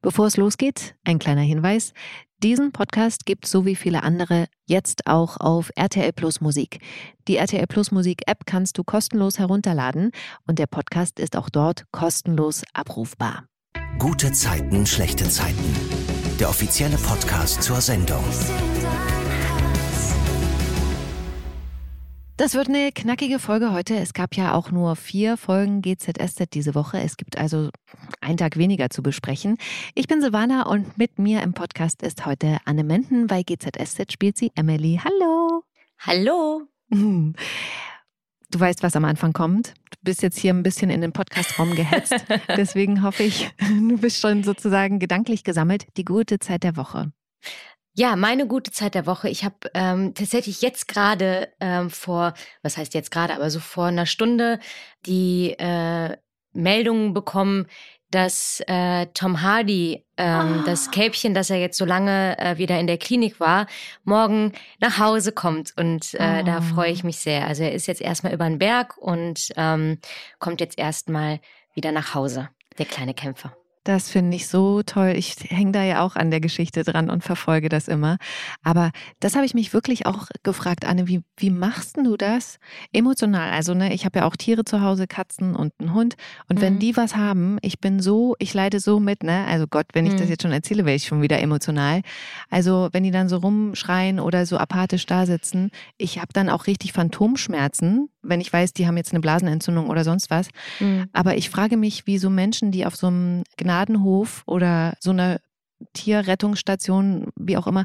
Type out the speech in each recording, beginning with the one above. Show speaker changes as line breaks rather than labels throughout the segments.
Bevor es losgeht, ein kleiner Hinweis. Diesen Podcast gibt so wie viele andere jetzt auch auf RTL Plus Musik. Die RTL Plus Musik App kannst du kostenlos herunterladen und der Podcast ist auch dort kostenlos abrufbar.
Gute Zeiten, schlechte Zeiten. Der offizielle Podcast zur Sendung.
Das wird eine knackige Folge heute. Es gab ja auch nur vier Folgen GZSZ diese Woche. Es gibt also einen Tag weniger zu besprechen. Ich bin Silvana und mit mir im Podcast ist heute Anne Menden. Bei GZSZ spielt sie Emily. Hallo.
Hallo.
Du weißt, was am Anfang kommt. Du bist jetzt hier ein bisschen in den Podcastraum gehetzt. Deswegen hoffe ich, du bist schon sozusagen gedanklich gesammelt. Die gute Zeit der Woche.
Ja, meine gute Zeit der Woche. Ich habe ähm, tatsächlich jetzt gerade ähm, vor, was heißt jetzt gerade, aber so vor einer Stunde die äh, Meldung bekommen, dass äh, Tom Hardy, ähm, oh. das Kälbchen, das er jetzt so lange äh, wieder in der Klinik war, morgen nach Hause kommt. Und äh, oh. da freue ich mich sehr. Also er ist jetzt erstmal über den Berg und ähm, kommt jetzt erstmal wieder nach Hause, der kleine Kämpfer.
Das finde ich so toll. Ich hänge da ja auch an der Geschichte dran und verfolge das immer. Aber das habe ich mich wirklich auch gefragt, Anne, wie, wie machst du das emotional? Also, ne, ich habe ja auch Tiere zu Hause, Katzen und einen Hund. Und mhm. wenn die was haben, ich bin so, ich leide so mit, ne? Also Gott, wenn ich mhm. das jetzt schon erzähle, wäre ich schon wieder emotional. Also, wenn die dann so rumschreien oder so apathisch da sitzen, ich habe dann auch richtig Phantomschmerzen, wenn ich weiß, die haben jetzt eine Blasenentzündung oder sonst was. Mhm. Aber ich frage mich, wie so Menschen, die auf so einem Gnadenhof oder so einer Tierrettungsstation, wie auch immer,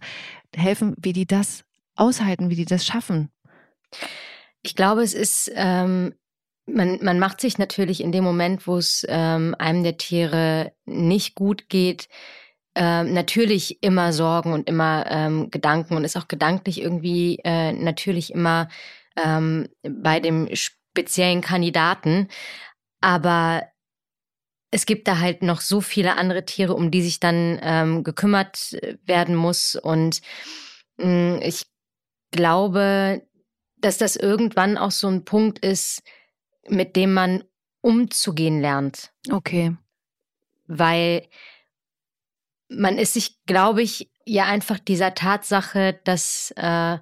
helfen, wie die das aushalten, wie die das schaffen.
Ich glaube, es ist, ähm, man, man macht sich natürlich in dem Moment, wo es ähm, einem der Tiere nicht gut geht, ähm, natürlich immer Sorgen und immer ähm, Gedanken und ist auch gedanklich irgendwie äh, natürlich immer ähm, bei dem speziellen Kandidaten. Aber es gibt da halt noch so viele andere Tiere, um die sich dann ähm, gekümmert werden muss. Und mh, mm, ich glaube, dass das irgendwann auch so ein Punkt ist, mit dem man umzugehen lernt.
Okay.
Weil man ist sich, glaube ich, ja einfach dieser Tatsache, dass äh,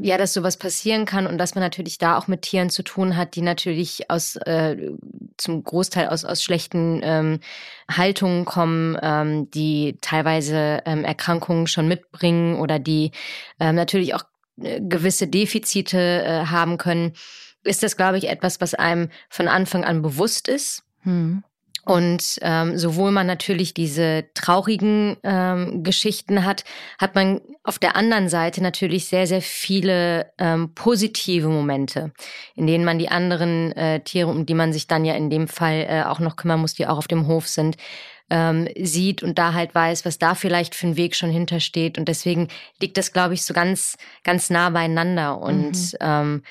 ja, dass sowas passieren kann und dass man natürlich da auch mit Tieren zu tun hat, die natürlich aus äh, zum Großteil aus, aus schlechten ähm, Haltungen kommen, ähm, die teilweise ähm, Erkrankungen schon mitbringen oder die ähm, natürlich auch äh, gewisse Defizite äh, haben können, ist das, glaube ich, etwas, was einem von Anfang an bewusst ist. Hm. Und ähm, sowohl man natürlich diese traurigen ähm, Geschichten hat, hat man auf der anderen Seite natürlich sehr, sehr viele ähm, positive Momente, in denen man die anderen äh, Tiere, um die man sich dann ja in dem Fall äh, auch noch kümmern muss, die auch auf dem Hof sind, ähm, sieht und da halt weiß, was da vielleicht für ein Weg schon hintersteht. Und deswegen liegt das, glaube ich, so ganz, ganz nah beieinander. Und mhm. ähm,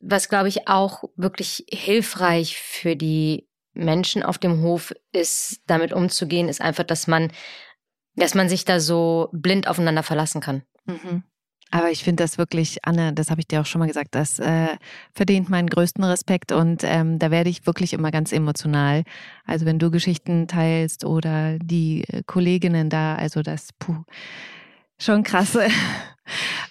was, glaube ich, auch wirklich hilfreich für die Menschen auf dem Hof ist, damit umzugehen, ist einfach, dass man, dass man sich da so blind aufeinander verlassen kann.
Mhm. Aber ich finde das wirklich, Anne, das habe ich dir auch schon mal gesagt, das äh, verdient meinen größten Respekt und ähm, da werde ich wirklich immer ganz emotional. Also wenn du Geschichten teilst oder die Kolleginnen da, also das, puh, schon krasse.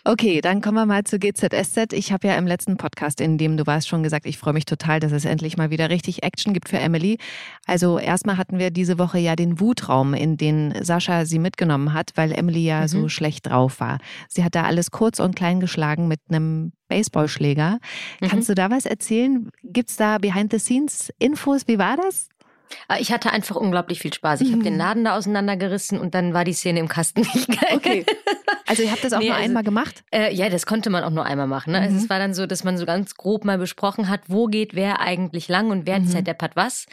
Okay, dann kommen wir mal zu GZSZ. Ich habe ja im letzten Podcast, in dem du warst, schon gesagt, ich freue mich total, dass es endlich mal wieder richtig Action gibt für Emily. Also erstmal hatten wir diese Woche ja den Wutraum, in den Sascha sie mitgenommen hat, weil Emily ja mhm. so schlecht drauf war. Sie hat da alles kurz und klein geschlagen mit einem Baseballschläger. Mhm. Kannst du da was erzählen? Gibt es da Behind-the-Scenes-Infos? Wie war das?
Ah, ich hatte einfach unglaublich viel Spaß. Ich mhm. habe den Laden da auseinandergerissen und dann war die Szene im Kasten nicht geil. Okay.
Also ihr habt das auch nee, nur also, einmal gemacht?
Äh, ja, das konnte man auch nur einmal machen. Ne? Mhm. Also es war dann so, dass man so ganz grob mal besprochen hat, wo geht wer eigentlich lang und wer mhm. zerdeppert was.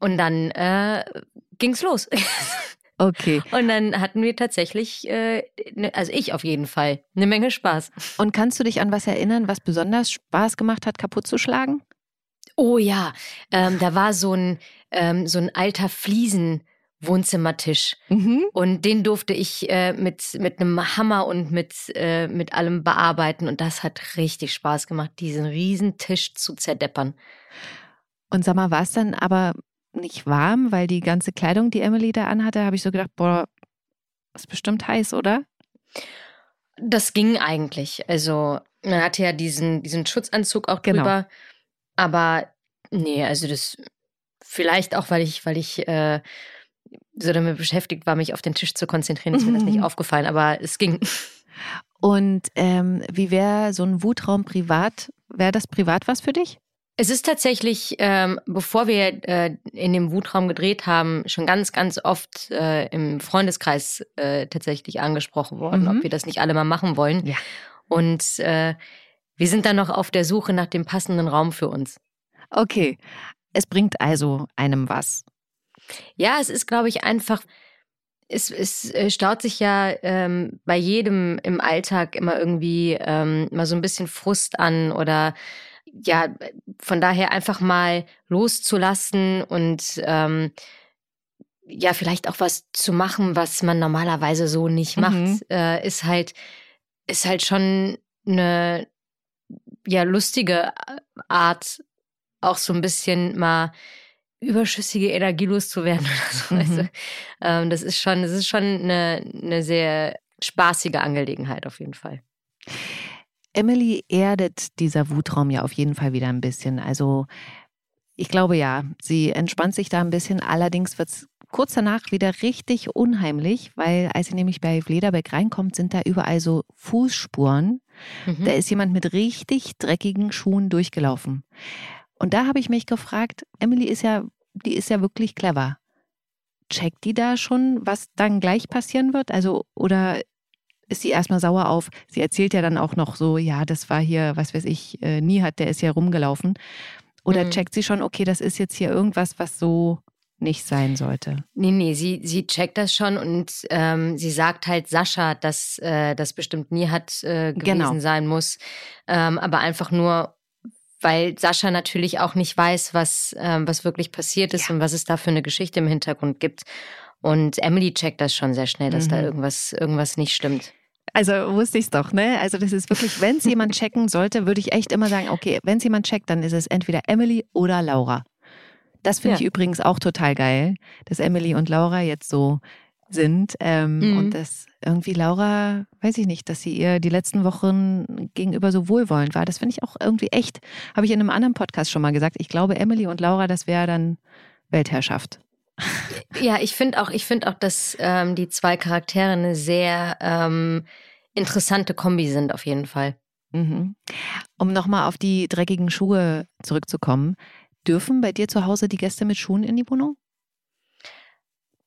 Und dann äh, ging's los.
Okay.
Und dann hatten wir tatsächlich, äh, ne, also ich auf jeden Fall, eine Menge Spaß.
Und kannst du dich an was erinnern, was besonders Spaß gemacht hat, kaputt zu schlagen?
Oh ja, ähm, da war so ein, ähm, so ein alter Fliesen. Wohnzimmertisch. Mhm. Und den durfte ich äh, mit, mit einem Hammer und mit, äh, mit allem bearbeiten. Und das hat richtig Spaß gemacht, diesen riesen Tisch zu zerdeppern.
Und sag mal, war es dann aber nicht warm, weil die ganze Kleidung, die Emily da anhatte, habe ich so gedacht, boah, ist bestimmt heiß, oder?
Das ging eigentlich. Also, man hatte ja diesen, diesen Schutzanzug auch drüber. Aber nee, also das vielleicht auch, weil ich, weil ich äh, so damit beschäftigt war, mich auf den Tisch zu konzentrieren, ist mir das nicht aufgefallen, aber es ging.
Und ähm, wie wäre so ein Wutraum privat? Wäre das privat was für dich?
Es ist tatsächlich, ähm, bevor wir äh, in dem Wutraum gedreht haben, schon ganz, ganz oft äh, im Freundeskreis äh, tatsächlich angesprochen worden, mhm. ob wir das nicht alle mal machen wollen.
Ja.
Und äh, wir sind dann noch auf der Suche nach dem passenden Raum für uns.
Okay, es bringt also einem was.
Ja, es ist, glaube ich, einfach es, es äh, staut sich ja ähm, bei jedem im Alltag immer irgendwie ähm, mal so ein bisschen Frust an oder ja, von daher einfach mal loszulassen und ähm, ja, vielleicht auch was zu machen, was man normalerweise so nicht macht, mhm. äh, ist halt, ist halt schon eine ja lustige Art, auch so ein bisschen mal überschüssige Energie loszuwerden oder so. Mhm. Also, ähm, das ist schon, das ist schon eine, eine sehr spaßige Angelegenheit auf jeden Fall.
Emily erdet dieser Wutraum ja auf jeden Fall wieder ein bisschen. Also ich glaube ja, sie entspannt sich da ein bisschen. Allerdings wird es kurz danach wieder richtig unheimlich, weil als sie nämlich bei Flederbeck reinkommt, sind da überall so Fußspuren. Mhm. Da ist jemand mit richtig dreckigen Schuhen durchgelaufen. Und da habe ich mich gefragt, Emily ist ja, die ist ja wirklich clever. Checkt die da schon, was dann gleich passieren wird? Also, oder ist sie erstmal sauer auf? Sie erzählt ja dann auch noch so, ja, das war hier, was weiß ich, äh, nie hat, der ist ja rumgelaufen. Oder mhm. checkt sie schon, okay, das ist jetzt hier irgendwas, was so nicht sein sollte.
Nee, nee, sie, sie checkt das schon und ähm, sie sagt halt Sascha, dass äh, das bestimmt nie hat äh, gewesen genau. sein muss. Ähm, aber einfach nur, weil Sascha natürlich auch nicht weiß, was, ähm, was wirklich passiert ist ja. und was es da für eine Geschichte im Hintergrund gibt. Und Emily checkt das schon sehr schnell, dass mhm. da irgendwas, irgendwas nicht stimmt.
Also wusste ich es doch, ne? Also das ist wirklich, wenn es jemand checken sollte, würde ich echt immer sagen, okay, wenn es jemand checkt, dann ist es entweder Emily oder Laura. Das finde ja. ich übrigens auch total geil, dass Emily und Laura jetzt so sind ähm, mhm. und dass irgendwie Laura, weiß ich nicht, dass sie ihr die letzten Wochen gegenüber so wohlwollend war. Das finde ich auch irgendwie echt, habe ich in einem anderen Podcast schon mal gesagt. Ich glaube, Emily und Laura, das wäre dann Weltherrschaft.
Ja, ich finde auch, ich finde auch, dass ähm, die zwei Charaktere eine sehr ähm, interessante Kombi sind, auf jeden Fall.
Mhm. Um nochmal auf die dreckigen Schuhe zurückzukommen, dürfen bei dir zu Hause die Gäste mit Schuhen in die Wohnung?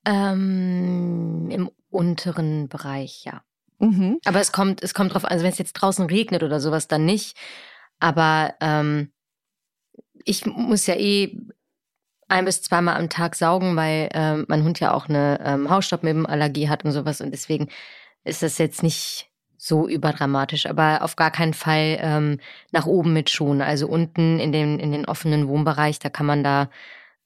Ähm, Im unteren Bereich, ja. Mhm. Aber es kommt, es kommt drauf an, also wenn es jetzt draußen regnet oder sowas, dann nicht. Aber ähm, ich muss ja eh ein bis zweimal am Tag saugen, weil ähm, mein Hund ja auch eine ähm, Hausstaubmilbenallergie hat und sowas. Und deswegen ist das jetzt nicht so überdramatisch, aber auf gar keinen Fall ähm, nach oben mit Schuhen. Also unten in den, in den offenen Wohnbereich, da kann man da,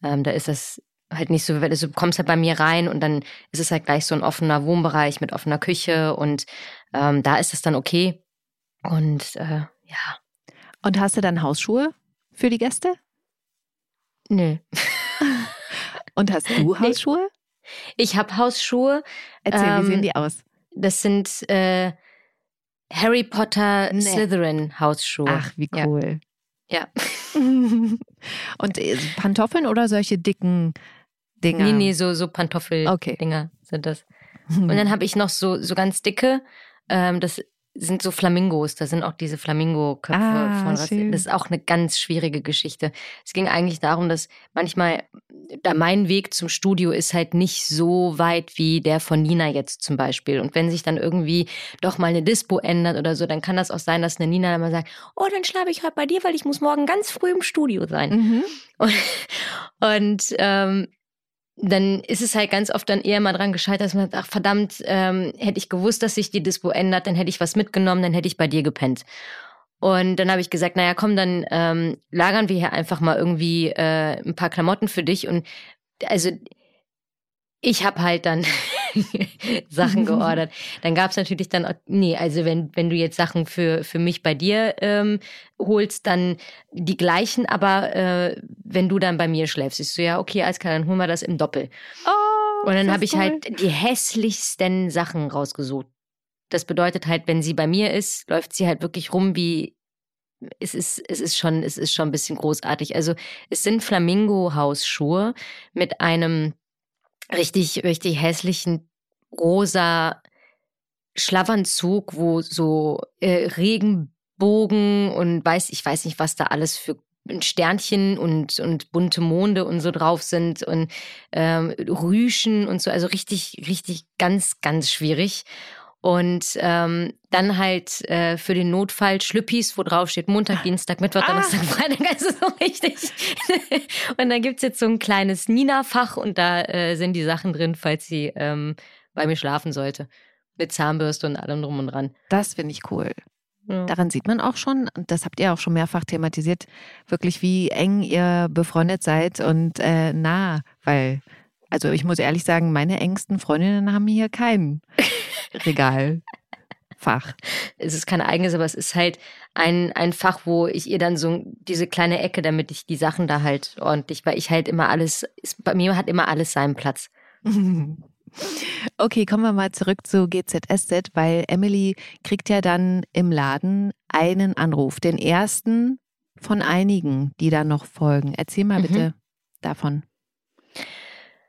ähm, da ist das halt nicht so, also du kommst halt bei mir rein und dann ist es halt gleich so ein offener Wohnbereich mit offener Küche und ähm, da ist es dann okay. Und äh, ja.
Und hast du dann Hausschuhe für die Gäste?
Nö.
Und hast du Hausschuhe?
Ich habe Hausschuhe.
Erzähl, wie sehen ähm, die aus?
Das sind äh, Harry Potter nee. Slytherin Hausschuhe.
Ach, wie cool.
Ja.
ja. Und äh, Pantoffeln oder solche dicken Dinger?
Nee, nee, so, so Pantoffel-Dinger okay. sind das. Und dann habe ich noch so, so ganz dicke, ähm, das sind so Flamingos, da sind auch diese Flamingo-Köpfe ah, von schön. Das ist auch eine ganz schwierige Geschichte. Es ging eigentlich darum, dass manchmal, da mein Weg zum Studio ist halt nicht so weit wie der von Nina jetzt zum Beispiel. Und wenn sich dann irgendwie doch mal eine Dispo ändert oder so, dann kann das auch sein, dass eine Nina immer sagt, oh, dann schlafe ich heute bei dir, weil ich muss morgen ganz früh im Studio sein. Mhm. Und, und ähm, dann ist es halt ganz oft dann eher mal dran gescheitert, dass man sagt, ach verdammt, ähm, hätte ich gewusst, dass sich die Dispo ändert, dann hätte ich was mitgenommen, dann hätte ich bei dir gepennt. Und dann habe ich gesagt, naja, komm, dann ähm, lagern wir hier einfach mal irgendwie äh, ein paar Klamotten für dich. Und also ich habe halt dann Sachen geordert. Dann gab es natürlich dann, nee, also wenn, wenn du jetzt Sachen für, für mich bei dir ähm, holst, dann die gleichen, aber äh, wenn du dann bei mir schläfst, ist so, ja, okay, alles klar, dann holen wir das im Doppel.
Oh,
Und dann habe ich halt die hässlichsten Sachen rausgesucht. Das bedeutet halt, wenn sie bei mir ist, läuft sie halt wirklich rum wie es ist, es ist schon, es ist schon ein bisschen großartig. Also es sind Flamingo-Hausschuhe mit einem richtig, richtig hässlichen rosa Schlafanzug, wo so äh, Regenbogen und weiß, ich weiß nicht, was da alles für Sternchen und, und bunte Monde und so drauf sind und ähm, Rüschen und so, also richtig, richtig ganz, ganz schwierig. Und ähm, dann halt äh, für den Notfall Schlüppis, wo drauf steht Montag, Dienstag, Mittwoch, Donnerstag, ah. Freitag. Also so richtig. und dann gibt's jetzt so ein kleines Nina-Fach und da äh, sind die Sachen drin, falls sie ähm, bei mir schlafen sollte. Mit Zahnbürste und allem drum und dran.
Das finde ich cool. Ja. Daran sieht man auch schon, und das habt ihr auch schon mehrfach thematisiert, wirklich, wie eng ihr befreundet seid und äh, nah, weil, also ich muss ehrlich sagen, meine engsten Freundinnen haben hier keinen. Regalfach.
Es ist kein eigenes, aber es ist halt ein, ein Fach, wo ich ihr dann so diese kleine Ecke, damit ich die Sachen da halt ordentlich, weil ich halt immer alles, ist, bei mir hat immer alles seinen Platz.
Okay, kommen wir mal zurück zu GZSZ, weil Emily kriegt ja dann im Laden einen Anruf, den ersten von einigen, die da noch folgen. Erzähl mal mhm. bitte davon.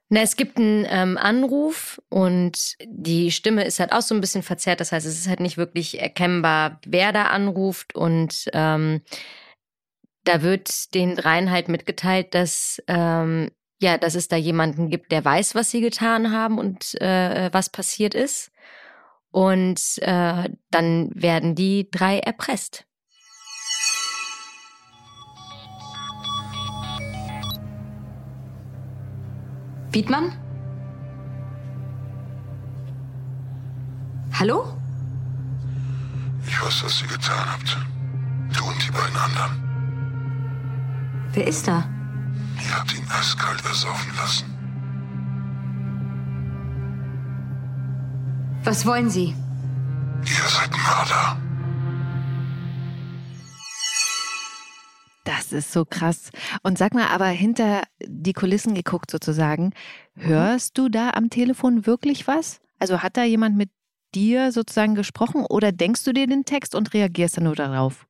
Na, es gibt einen ähm, Anruf und die Stimme ist halt auch so ein bisschen verzerrt. Das heißt, es ist halt nicht wirklich erkennbar, wer da anruft. Und ähm, da wird den dreien halt mitgeteilt, dass ähm, ja, dass es da jemanden gibt, der weiß, was sie getan haben und äh, was passiert ist. Und äh, dann werden die drei erpresst.
Wiedmann? Hallo?
Ich weiß, was ihr getan habt. Du und die beiden anderen.
Wer ist da?
Ihr habt ihn eiskalt ersaufen lassen.
Was wollen Sie?
Ihr seid Mörder.
Das ist so krass. Und sag mal, aber hinter die Kulissen geguckt sozusagen, hörst du da am Telefon wirklich was? Also hat da jemand mit dir sozusagen gesprochen oder denkst du dir den Text und reagierst dann nur darauf?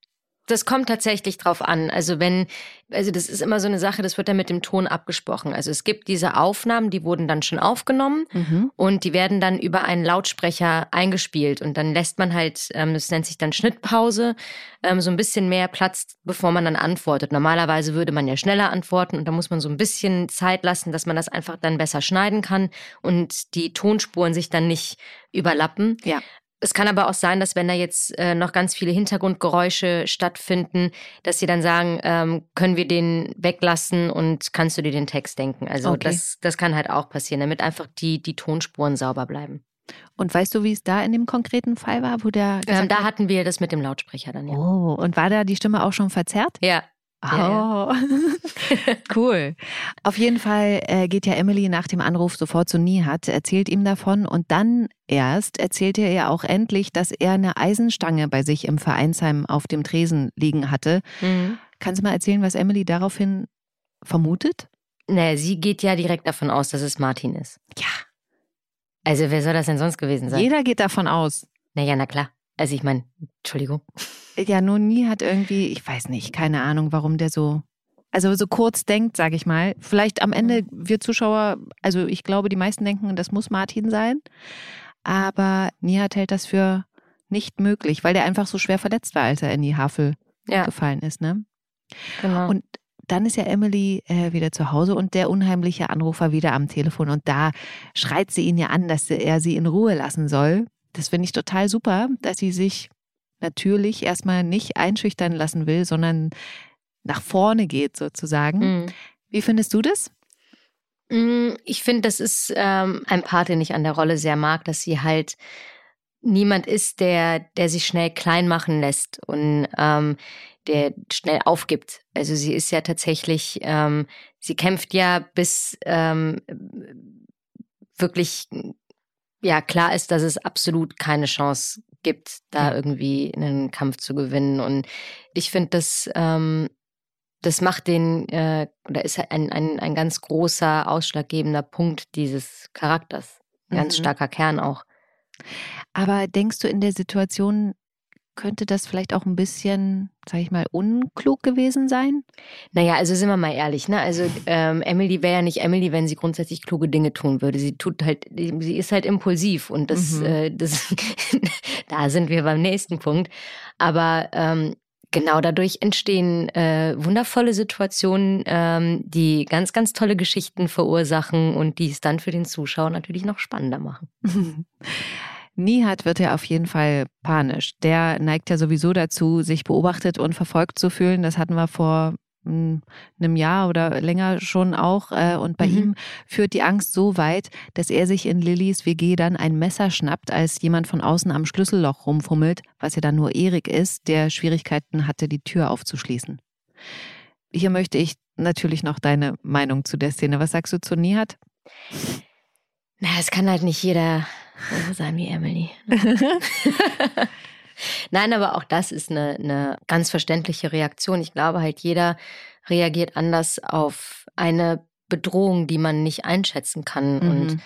Das kommt tatsächlich drauf an. Also wenn, also das ist immer so eine Sache, das wird dann mit dem Ton abgesprochen. Also es gibt diese Aufnahmen, die wurden dann schon aufgenommen mhm. und die werden dann über einen Lautsprecher eingespielt und dann lässt man halt, ähm, das nennt sich dann Schnittpause, ähm, so ein bisschen mehr Platz, bevor man dann antwortet. Normalerweise würde man ja schneller antworten und da muss man so ein bisschen Zeit lassen, dass man das einfach dann besser schneiden kann und die Tonspuren sich dann nicht überlappen.
Ja.
Es kann aber auch sein, dass wenn da jetzt äh, noch ganz viele Hintergrundgeräusche stattfinden, dass sie dann sagen, ähm, können wir den weglassen und kannst du dir den Text denken. Also okay. das, das kann halt auch passieren, damit einfach die, die Tonspuren sauber bleiben.
Und weißt du, wie es da in dem konkreten Fall war, wo der.
Ähm, da hatten wir das mit dem Lautsprecher dann, ja.
Oh, und war da die Stimme auch schon verzerrt?
Ja,
Oh, cool. Auf jeden Fall äh, geht ja Emily nach dem Anruf sofort zu Nihat, erzählt ihm davon und dann erst erzählt er ihr auch endlich, dass er eine Eisenstange bei sich im Vereinsheim auf dem Tresen liegen hatte. Mhm. Kannst du mal erzählen, was Emily daraufhin vermutet?
Naja, sie geht ja direkt davon aus, dass es Martin ist.
Ja.
Also wer soll das denn sonst gewesen sein?
Jeder geht davon aus.
Naja, na klar. Also ich meine, Entschuldigung.
Ja, Noni hat irgendwie, ich weiß nicht, keine Ahnung, warum der so, also so kurz denkt, sage ich mal. Vielleicht am Ende, mhm. wir Zuschauer, also ich glaube, die meisten denken, das muss Martin sein. Aber Nihat hält das für nicht möglich, weil der einfach so schwer verletzt war, als er in die Havel ja. gefallen ist. Ne?
Genau.
Und dann ist ja Emily äh, wieder zu Hause und der unheimliche Anrufer wieder am Telefon und da schreit sie ihn ja an, dass er sie in Ruhe lassen soll. Das finde ich total super, dass sie sich natürlich erstmal nicht einschüchtern lassen will, sondern nach vorne geht sozusagen. Mhm. Wie findest du das?
Mm, ich finde, das ist ähm, ein Part, den ich an der Rolle sehr mag, dass sie halt niemand ist, der, der sich schnell klein machen lässt und ähm, der schnell aufgibt. Also sie ist ja tatsächlich, ähm, sie kämpft ja bis ähm, wirklich ja klar ist, dass es absolut keine Chance gibt, da irgendwie einen Kampf zu gewinnen. Und ich finde, das, ähm, das macht den, äh, oder ist ein, ein, ein ganz großer, ausschlaggebender Punkt dieses Charakters. Ein ganz
Mhm.
starker Kern auch.
Aber denkst du, in der Situation könnte das vielleicht auch ein bisschen, sag ich mal, unklug gewesen sein?
Naja, also sind wir mal ehrlich, ne? Also ähm, Emily wäre ja nicht Emily, wenn sie grundsätzlich kluge Dinge tun würde. Sie tut halt, sie ist halt impulsiv und das,
Mhm.
äh, das da sind wir beim nächsten Punkt. Aber ähm, genau dadurch entstehen äh, wundervolle Situationen, ähm, die ganz, ganz tolle Geschichten verursachen und die es dann für den Zuschauer natürlich noch spannender machen.
Nihat wird ja auf jeden Fall panisch. Der neigt ja sowieso dazu, sich beobachtet und verfolgt zu fühlen. Das hatten wir vor mm, einem Jahr oder länger schon auch. äh, Und bei
Mhm.
ihm führt die Angst so weit, dass er sich in Lillys WG dann ein Messer schnappt, als jemand von außen am Schlüsselloch rumfummelt, was ja dann nur Erik ist, der Schwierigkeiten hatte, die Tür aufzuschließen. Hier möchte ich natürlich noch deine Meinung zu der Szene. Was sagst du zu Nihat?
Na, es kann halt nicht jeder so sein wie Emily. Nein, aber auch das ist eine, eine ganz verständliche Reaktion. Ich glaube halt, jeder reagiert anders auf eine Bedrohung, die man nicht einschätzen kann. Und
Mhm.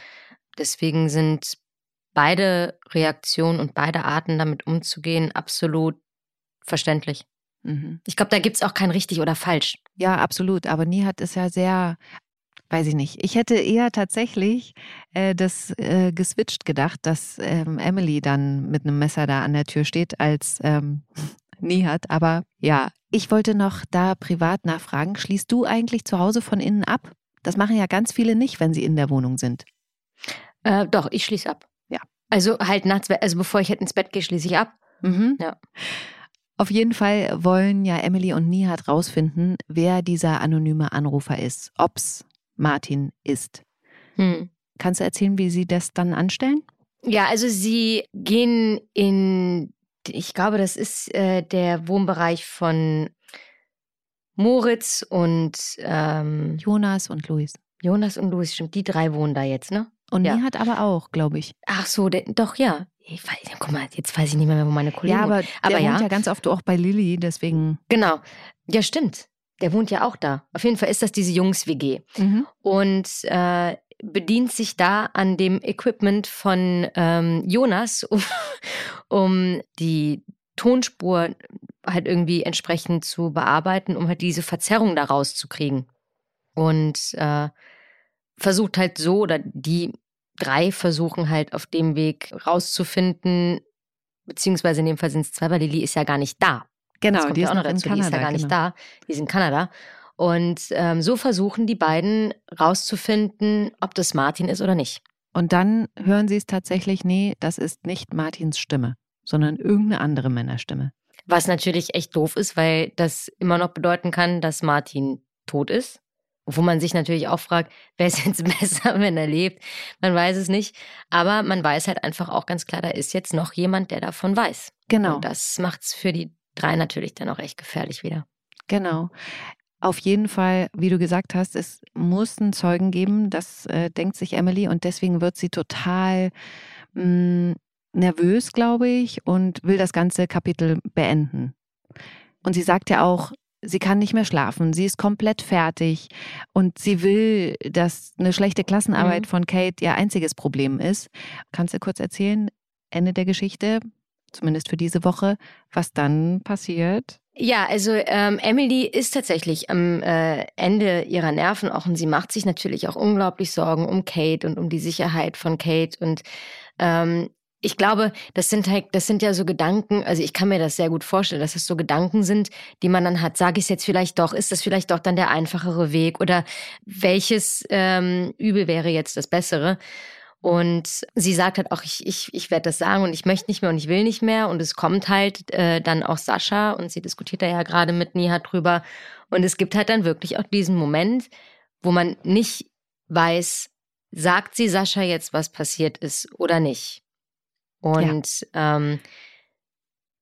deswegen sind beide Reaktionen und beide Arten, damit umzugehen, absolut verständlich.
Mhm.
Ich glaube, da gibt es auch kein richtig oder falsch.
Ja, absolut. Aber Nihat ist ja sehr, weiß ich nicht. Ich hätte eher tatsächlich äh, das äh, geswitcht gedacht, dass ähm, Emily dann mit einem Messer da an der Tür steht, als ähm, Nihat. Aber ja, ich wollte noch da privat nachfragen. Schließt du eigentlich zu Hause von innen ab? Das machen ja ganz viele nicht, wenn sie in der Wohnung sind.
Äh, doch, ich schließe ab.
Ja.
Also halt nachts, also bevor ich halt ins Bett gehe, schließe ich ab.
Mhm.
Ja.
Auf jeden Fall wollen ja Emily und Nihat rausfinden, wer dieser anonyme Anrufer ist. Ob's Martin ist.
Hm.
Kannst du erzählen, wie sie das dann anstellen?
Ja, also sie gehen in, ich glaube, das ist äh, der Wohnbereich von Moritz und ähm,
Jonas und Luis.
Jonas und Louis, stimmt, die drei wohnen da jetzt, ne?
Und
Ja.
Nihat aber auch, glaube ich.
Ach so, der, doch, ja. Ich weiß, guck mal, jetzt weiß ich nicht mehr, wo meine Kollegen
Ja, aber,
aber
der
ja.
wohnt ja ganz oft auch bei Lilly, deswegen.
Genau. Ja, stimmt. Der wohnt ja auch da. Auf jeden Fall ist das diese Jungs-WG. und äh, bedient sich da an dem Equipment von ähm, Jonas, um, um die Tonspur halt irgendwie entsprechend zu bearbeiten, um halt diese Verzerrung da rauszukriegen. Und äh, versucht halt so, oder die drei versuchen halt auf dem Weg rauszufinden, beziehungsweise in dem Fall sind es zwei, weil Lilly ist ja gar nicht da.
Genau,
Das kommt
die
ja
ist
auch noch dazu.
Kanada.
die ist ja gar nicht
genau.
da. Die ist in Kanada. Und ähm, so versuchen die beiden rauszufinden, ob das Martin ist oder nicht.
Und dann hören sie es tatsächlich, nee, das ist nicht Martins Stimme, sondern irgendeine andere Männerstimme.
Was natürlich echt doof ist, weil das immer noch bedeuten kann, dass Martin tot ist. Wo man sich natürlich auch fragt, wer ist jetzt besser, wenn er lebt? Man weiß es nicht. Aber man weiß halt einfach auch ganz klar, da ist jetzt noch jemand, der davon weiß.
Genau,
Und das macht es für die drei natürlich dann auch echt gefährlich wieder.
genau. Auf jeden Fall, wie du gesagt hast, es muss einen Zeugen geben, das äh, denkt sich Emily und deswegen wird sie total mh, nervös, glaube ich, und will das ganze Kapitel beenden. Und sie sagt ja auch, sie kann nicht mehr schlafen, sie ist komplett fertig und sie will, dass eine schlechte Klassenarbeit
Mhm.
von Kate ihr einziges Problem ist. Kannst du kurz erzählen, Ende der Geschichte, zumindest für diese Woche, was dann passiert?
Ja, also ähm, Emily ist tatsächlich am äh, Ende ihrer Nerven auch und sie macht sich natürlich auch unglaublich Sorgen um Kate und um die Sicherheit von Kate. Und ähm, ich glaube, das sind halt, das sind ja so Gedanken, also ich kann mir das sehr gut vorstellen, dass es so Gedanken sind, die man dann hat, sage ich es jetzt vielleicht doch, ist das vielleicht doch dann der einfachere Weg? Oder welches ähm, Übel wäre jetzt das bessere? Und sie sagt halt auch, ich, ich, ich werde das sagen und ich möchte nicht mehr und ich will nicht mehr. Und es kommt halt äh, dann auch Sascha und sie diskutiert da ja gerade mit Nihat drüber. Und es gibt halt dann wirklich auch diesen Moment, wo man nicht weiß, sagt sie Sascha jetzt, was passiert ist oder nicht. Und ähm,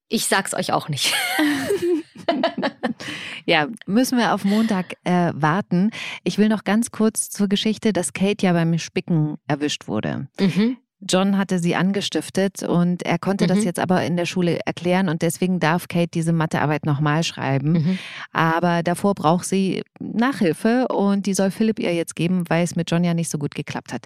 ich sag's euch auch nicht.
Ja, müssen wir auf Montag äh, warten. Ich will noch ganz kurz zur Geschichte, dass Kate ja beim Spicken erwischt wurde.
mhm.
John hatte sie angestiftet und er konnte
Mhm.
das jetzt aber in der Schule erklären und deswegen darf Kate diese Mathearbeit nochmal schreiben.
Mhm.
Aber davor braucht sie Nachhilfe und die soll Philipp ihr jetzt geben, weil es mit John ja nicht so gut geklappt hat.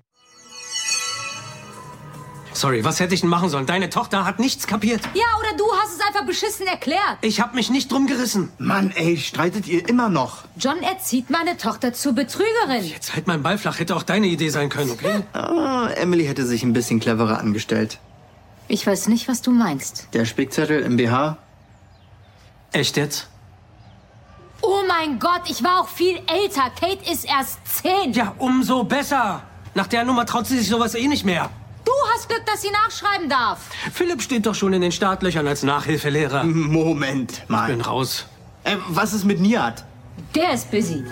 Sorry, was hätte ich denn machen sollen? Deine Tochter hat nichts kapiert.
Ja, oder du hast es einfach beschissen erklärt.
Ich hab mich nicht drum gerissen.
Mann, ey, streitet ihr immer noch?
John erzieht meine Tochter zur Betrügerin.
Jetzt halt mein Ball flach. Hätte auch deine Idee sein können, okay?
Ah, Emily hätte sich ein bisschen cleverer angestellt.
Ich weiß nicht, was du meinst.
Der Spickzettel im BH?
Echt jetzt?
Oh mein Gott, ich war auch viel älter. Kate ist erst zehn.
Ja, umso besser. Nach der Nummer traut sie sich sowas eh nicht mehr.
Glück, dass sie nachschreiben darf.
Philipp steht doch schon in den Startlöchern als Nachhilfelehrer.
Moment
Bin
mal.
raus.
Äh, was ist mit Nihat?
Der ist busy.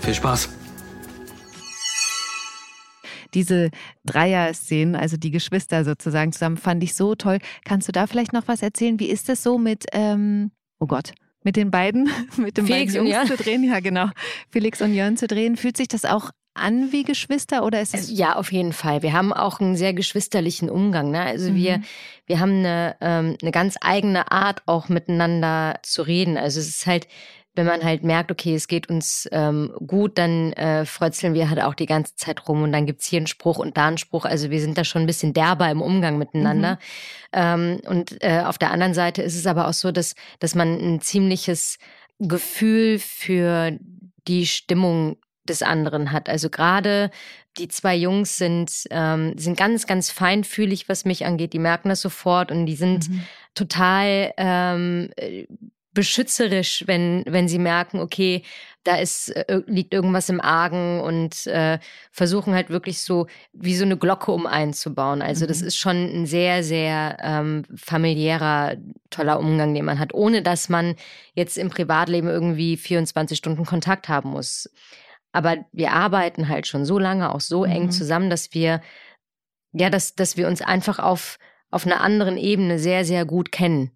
Viel Spaß.
Diese Dreier-Szenen, also die Geschwister sozusagen zusammen, fand ich so toll. Kannst du da vielleicht noch was erzählen? Wie ist es so mit, ähm, oh Gott, mit den beiden, mit den
Felix
beiden
und
Jungs
Jörn.
zu drehen? Ja, genau. Felix und Jörn zu drehen. Fühlt sich das auch an wie Geschwister oder ist es
Ja, auf jeden Fall. Wir haben auch einen sehr geschwisterlichen Umgang. Ne? Also
Mhm.
wir, wir haben eine, ähm, eine ganz eigene Art, auch miteinander zu reden. Also es ist halt, wenn man halt merkt, okay, es geht uns ähm, gut, dann äh, frötzeln wir halt auch die ganze Zeit rum und dann gibt's hier einen Spruch und da einen Spruch. Also wir sind da schon ein bisschen derber im Umgang miteinander. Ähm, und äh, auf der anderen Seite ist es aber auch so, dass, dass man ein ziemliches Gefühl für die Stimmung des anderen hat. Also gerade die zwei Jungs sind, ähm, sind ganz, ganz feinfühlig, was mich angeht. Die merken das sofort und die sind
Mhm.
total ähm, äh, beschützerisch, wenn, wenn sie merken, okay, da ist, äh, liegt irgendwas im Argen und äh, versuchen halt wirklich so wie so eine Glocke um einzubauen. Also das
Mhm.
ist schon ein sehr, sehr ähm, familiärer, toller Umgang, den man hat, ohne dass man jetzt im Privatleben irgendwie 24 Stunden Kontakt haben muss. Aber wir arbeiten halt schon so lange, auch so eng
Mhm.
zusammen, dass wir, ja, dass, dass wir uns einfach auf, auf einer anderen Ebene sehr, sehr gut kennen.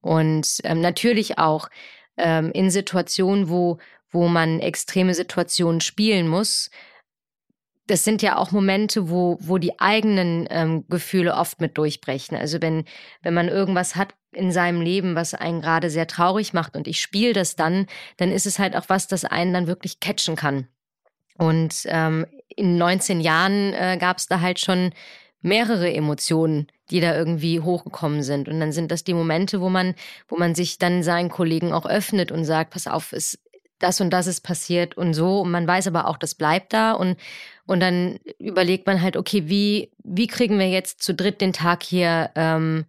Und ähm, natürlich auch ähm, in Situationen, wo, wo man extreme Situationen spielen muss. Das sind ja auch Momente, wo, wo die eigenen ähm, Gefühle oft mit durchbrechen. Also wenn, wenn man irgendwas hat in seinem Leben, was einen gerade sehr traurig macht und ich spiele das dann, dann ist es halt auch was, das einen dann wirklich catchen kann. Und ähm, in 19 Jahren äh, gab es da halt schon mehrere Emotionen, die da irgendwie hochgekommen sind. Und dann sind das die Momente, wo man, wo man sich dann seinen Kollegen auch öffnet und sagt, pass auf, es, das und das ist passiert und so. Und man weiß aber auch, das bleibt da. Und, und dann überlegt man halt, okay, wie, wie kriegen wir jetzt zu dritt den Tag hier ähm,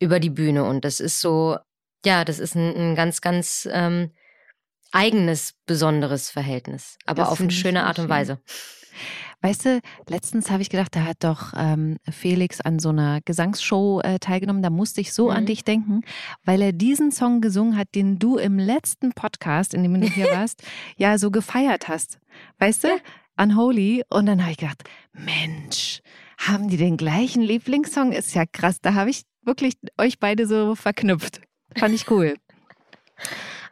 über die Bühne? Und das ist so, ja, das ist ein, ein ganz, ganz ähm, eigenes, besonderes Verhältnis. Aber
Das
auf eine schöne Art und
schön.
Weise.
Weißt du, letztens habe ich gedacht, da hat doch ähm, Felix an so einer Gesangsshow äh, teilgenommen. Da musste ich so an
Mhm.
dich denken, weil er diesen Song gesungen hat, den du im letzten Podcast, in dem du hier warst, ja so gefeiert hast. Weißt du? Unholy. Und dann habe ich gedacht, Mensch, haben die den gleichen Lieblingssong? Ist ja krass. Da habe ich wirklich euch beide so verknüpft. Fand ich cool.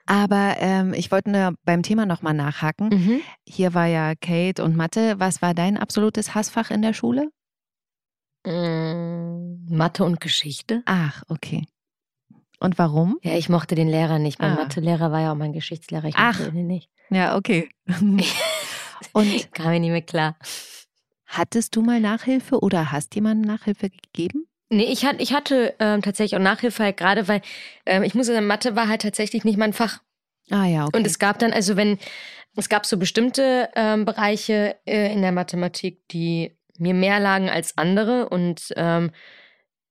Aber ähm, ich wollte nur beim Thema nochmal nachhaken.
Mhm.
Hier war ja Kate und Mathe. Was war dein absolutes Hassfach in der Schule?
Mm, Mathe und Geschichte.
Ach, okay. Und warum?
Ja, ich mochte den Lehrer nicht. Mein
Ah.
Mathelehrer war ja auch mein Geschichtslehrer. Ich
Ach.
mochte den nicht.
Ja, okay. und
Kam mir nicht mehr klar.
hattest du mal Nachhilfe oder hast jemandem Nachhilfe gegeben?
Nee, ich, hat, ich hatte ähm, tatsächlich auch Nachhilfe, halt gerade weil ähm, ich muss sagen, Mathe war halt tatsächlich nicht mein Fach.
Ah ja, okay.
Und es gab dann, also wenn, es gab so bestimmte ähm, Bereiche äh, in der Mathematik, die mir mehr lagen als andere. Und ähm,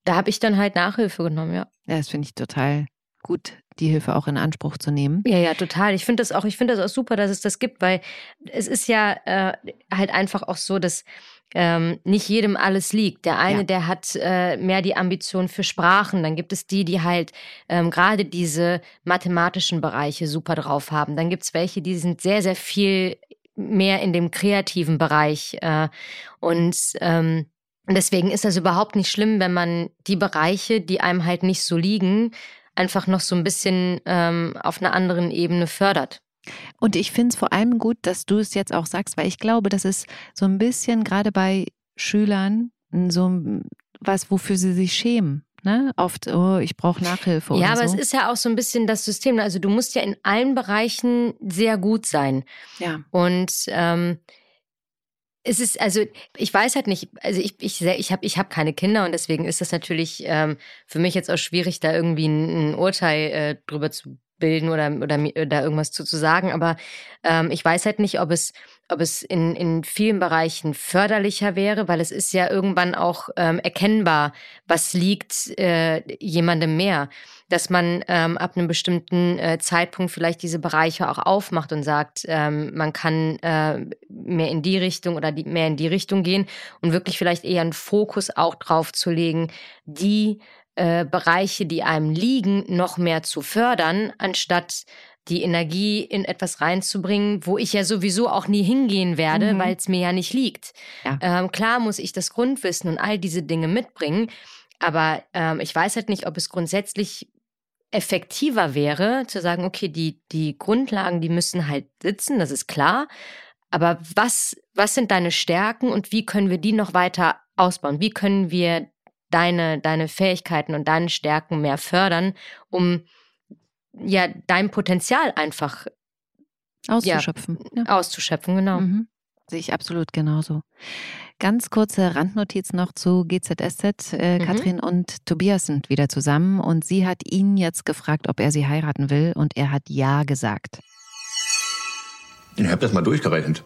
da habe ich dann halt Nachhilfe genommen, ja.
ja, das finde ich total gut, die Hilfe auch in Anspruch zu nehmen.
Ja, ja, total. Ich finde das auch, ich finde das auch super, dass es das gibt, weil es ist ja äh, halt einfach auch so, dass ähm, nicht jedem alles liegt. Der eine,
Ja.
der hat äh, mehr die Ambition für Sprachen. Dann gibt es die, die halt ähm, gerade diese mathematischen Bereiche super drauf haben. Dann gibt es welche, die sind sehr, sehr viel mehr in dem kreativen Bereich. Äh, und ähm, deswegen ist das überhaupt nicht schlimm, wenn man die Bereiche, die einem halt nicht so liegen, einfach noch so ein bisschen ähm, auf einer anderen Ebene fördert.
Und ich finde es vor allem gut, dass du es jetzt auch sagst, weil ich glaube, dass es so ein bisschen gerade bei Schülern so was, wofür sie sich schämen. Ne? Oft, oh, ich brauche Nachhilfe.
Ja, aber
so.
es ist ja auch so ein bisschen das System. ne? Also du musst ja in allen Bereichen sehr gut sein.
Ja.
Und ähm, es ist, also ich weiß halt nicht, also ich, ich, ich habe ich hab keine Kinder und deswegen ist das natürlich ähm, für mich jetzt auch schwierig, da irgendwie ein, ein Urteil äh, drüber zu bilden oder, oder mir da irgendwas zu, zu sagen. Aber ähm, ich weiß halt nicht, ob es, ob es in, in vielen Bereichen förderlicher wäre, weil es ist ja irgendwann auch ähm, erkennbar, was liegt äh, jemandem mehr. Dass man ähm, ab einem bestimmten äh, Zeitpunkt vielleicht diese Bereiche auch aufmacht und sagt, ähm, man kann äh, mehr in die Richtung oder die, mehr in die Richtung gehen und wirklich vielleicht eher einen Fokus auch drauf zu legen, die äh, Bereiche, die einem liegen, noch mehr zu fördern, anstatt die Energie in etwas reinzubringen, wo ich ja sowieso auch nie hingehen werde,
Mhm.
weil es mir ja nicht liegt.
Ja.
Ähm, klar muss ich das Grundwissen und all diese Dinge mitbringen, aber ähm, ich weiß halt nicht, ob es grundsätzlich effektiver wäre, zu sagen, okay, die, die Grundlagen, die müssen halt sitzen, das ist klar. Aber was, was sind deine Stärken und wie können wir die noch weiter ausbauen? Wie können wir deine, deine Fähigkeiten und deine Stärken mehr fördern, um ja dein Potenzial einfach
Auszuschöpfen. Ja.
auszuschöpfen, genau.
Mhm. Sehe ich absolut genauso. Ganz kurze Randnotiz noch zu GZSZ. Äh,
Mhm.
Katrin und Tobias sind wieder zusammen und sie hat ihn jetzt gefragt, ob er sie heiraten will und er hat ja gesagt.
Ich habe das mal durchgerechnet.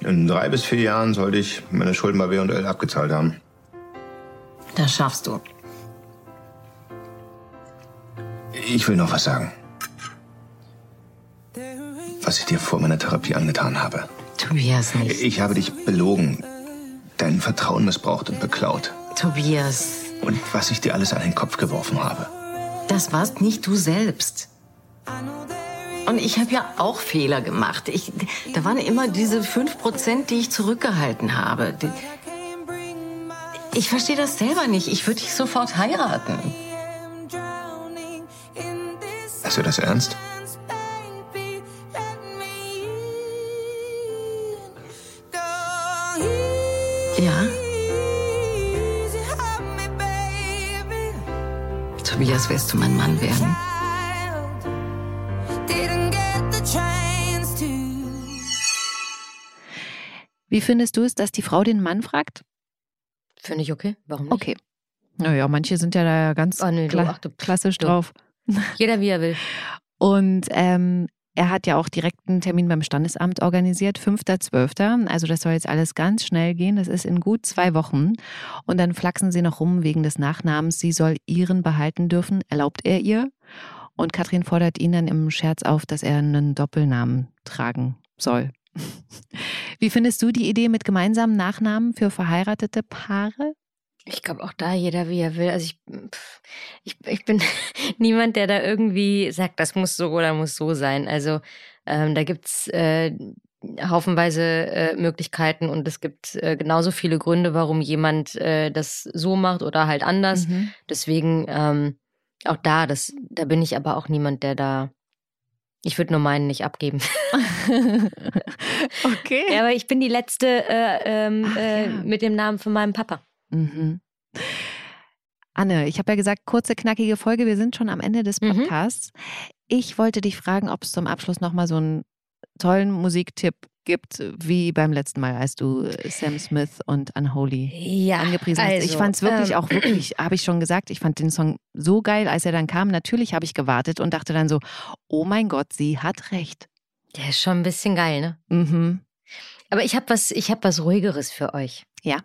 In drei bis vier Jahren sollte ich meine Schulden bei W&L abgezahlt haben.
Das schaffst du.
Ich will noch was sagen. Was ich dir vor meiner Therapie angetan habe.
Tobias nicht.
Ich habe dich belogen, dein Vertrauen missbraucht und beklaut.
Tobias,
Und was ich dir alles an den Kopf geworfen habe.
das warst nicht du selbst. Und ich habe ja auch Fehler gemacht. Ich, da waren immer diese 5%, die ich zurückgehalten habe. Ich verstehe das selber nicht. Ich würde dich sofort heiraten.
Hast du das ernst?
Ja? Tobias, wirst du mein Mann werden?
Wie findest du es, dass die Frau den Mann fragt?
Finde ich okay. Warum nicht?
Okay. Naja, manche sind ja da ganz
Oh, nee, du,
kla
ach, du-
klassisch
du.
drauf.
Jeder wie er will.
Und ähm, er hat ja auch direkt einen Termin beim Standesamt organisiert, 5.12. Also das soll jetzt alles ganz schnell gehen. Das ist in gut zwei Wochen. Und dann flachsen sie noch rum wegen des Nachnamens. Sie soll ihren behalten dürfen. Erlaubt er ihr? Und Katrin fordert ihn dann im Scherz auf, dass er einen Doppelnamen tragen soll. Wie findest du die Idee mit gemeinsamen Nachnamen für verheiratete Paare?
Ich glaube auch da jeder wie er will. Also ich, pff, ich, ich bin niemand, der da irgendwie sagt, das muss so oder muss so sein. Also ähm, da gibt's äh, haufenweise äh, Möglichkeiten und es gibt äh, genauso viele Gründe, warum jemand äh, das so macht oder halt anders.
Mhm.
Deswegen ähm, auch da, das, da bin ich aber auch niemand, der da. Ich würde nur meinen nicht abgeben.
okay.
ja, aber ich bin die letzte äh, ähm,
Ach,
äh,
ja.
mit dem Namen von meinem Papa.
Mhm. Anne, ich habe ja gesagt, kurze, knackige Folge. Wir sind schon am Ende des
Mhm.
Podcasts. Ich wollte dich fragen, ob es zum Abschluss nochmal so einen tollen Musiktipp gibt, wie beim letzten Mal, als du Sam Smith und Unholy
Ja,
angepriesen hast. Ich
also,
fand es wirklich
ähm,
auch wirklich, habe ich schon gesagt, ich fand den Song so geil, als er dann kam. Natürlich habe ich gewartet und dachte dann so, oh mein Gott, sie hat recht.
Der ist schon ein bisschen geil, ne?
Mhm.
Aber ich habe was, ich habe was ruhigeres für euch.
Ja.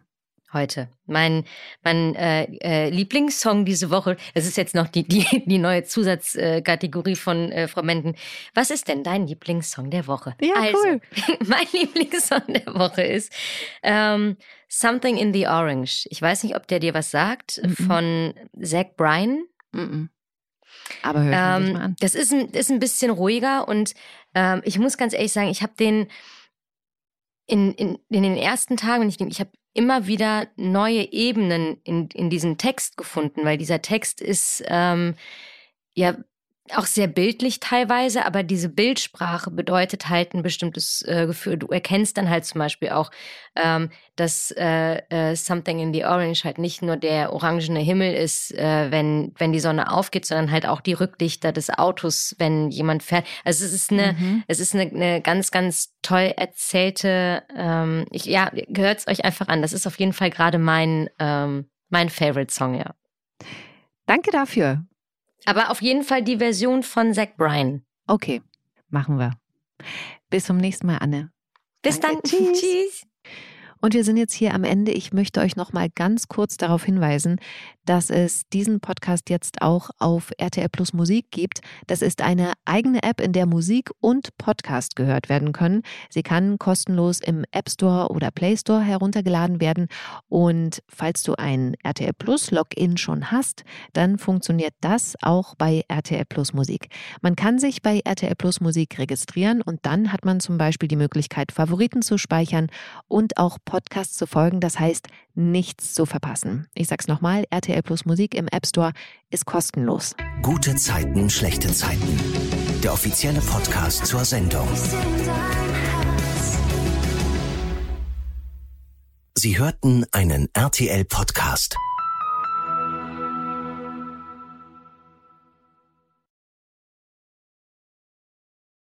Heute. Mein, mein äh, äh, Lieblingssong diese Woche, das ist jetzt noch die, die, die neue Zusatzkategorie von äh, Frau Menden. Was ist denn dein Lieblingssong der Woche?
Ja,
also,
cool.
mein Lieblingssong der Woche ist ähm, Something in the Orange. Ich weiß nicht, ob der dir was sagt,
Mhm.
von Zach Bryan.
Mhm. Aber hör nicht mal
Ähm,
an.
das ist ein, ist ein bisschen ruhiger und ähm, ich muss ganz ehrlich sagen, ich habe den in, in, in den ersten Tagen, wenn ich ich habe immer wieder neue Ebenen in, in diesem Text gefunden, weil dieser Text ist ähm, ja auch sehr bildlich teilweise, aber diese Bildsprache bedeutet halt ein bestimmtes äh, Gefühl. Du erkennst dann halt zum Beispiel auch, ähm, dass äh, äh, Something in the Orange halt nicht nur der orangene Himmel ist, äh, wenn, wenn die Sonne aufgeht, sondern halt auch die Rücklichter des Autos, wenn jemand fährt. Also es ist eine, mhm. es ist eine, eine ganz, ganz toll erzählte, ähm, ich, ja, gehört es euch einfach an. Das ist auf jeden Fall gerade mein, ähm, mein Favorite Song, ja.
Danke dafür.
Aber auf jeden Fall die Version von Zach Bryan.
Okay, machen wir. Bis zum nächsten Mal, Anne.
Bis Danke, dann. Tschüss. Tschüss.
Und wir sind jetzt hier am Ende. Ich möchte euch noch mal ganz kurz darauf hinweisen, dass es diesen Podcast jetzt auch auf RTL Plus Musik gibt. Das ist eine eigene App, in der Musik und Podcast gehört werden können. Sie kann kostenlos im App Store oder Play Store heruntergeladen werden. Und falls du ein RTL Plus Login schon hast, dann funktioniert das auch bei RTL Plus Musik. Man kann sich bei RTL Plus Musik registrieren und dann hat man zum Beispiel die Möglichkeit, Favoriten zu speichern und auch Podcasts zu folgen. Das heißt, nichts zu verpassen. Ich sag's nochmal, RTL Plus Musik im App Store ist kostenlos.
Gute Zeiten, schlechte Zeiten. Der offizielle Podcast zur Sendung. Sie hörten einen RTL Podcast.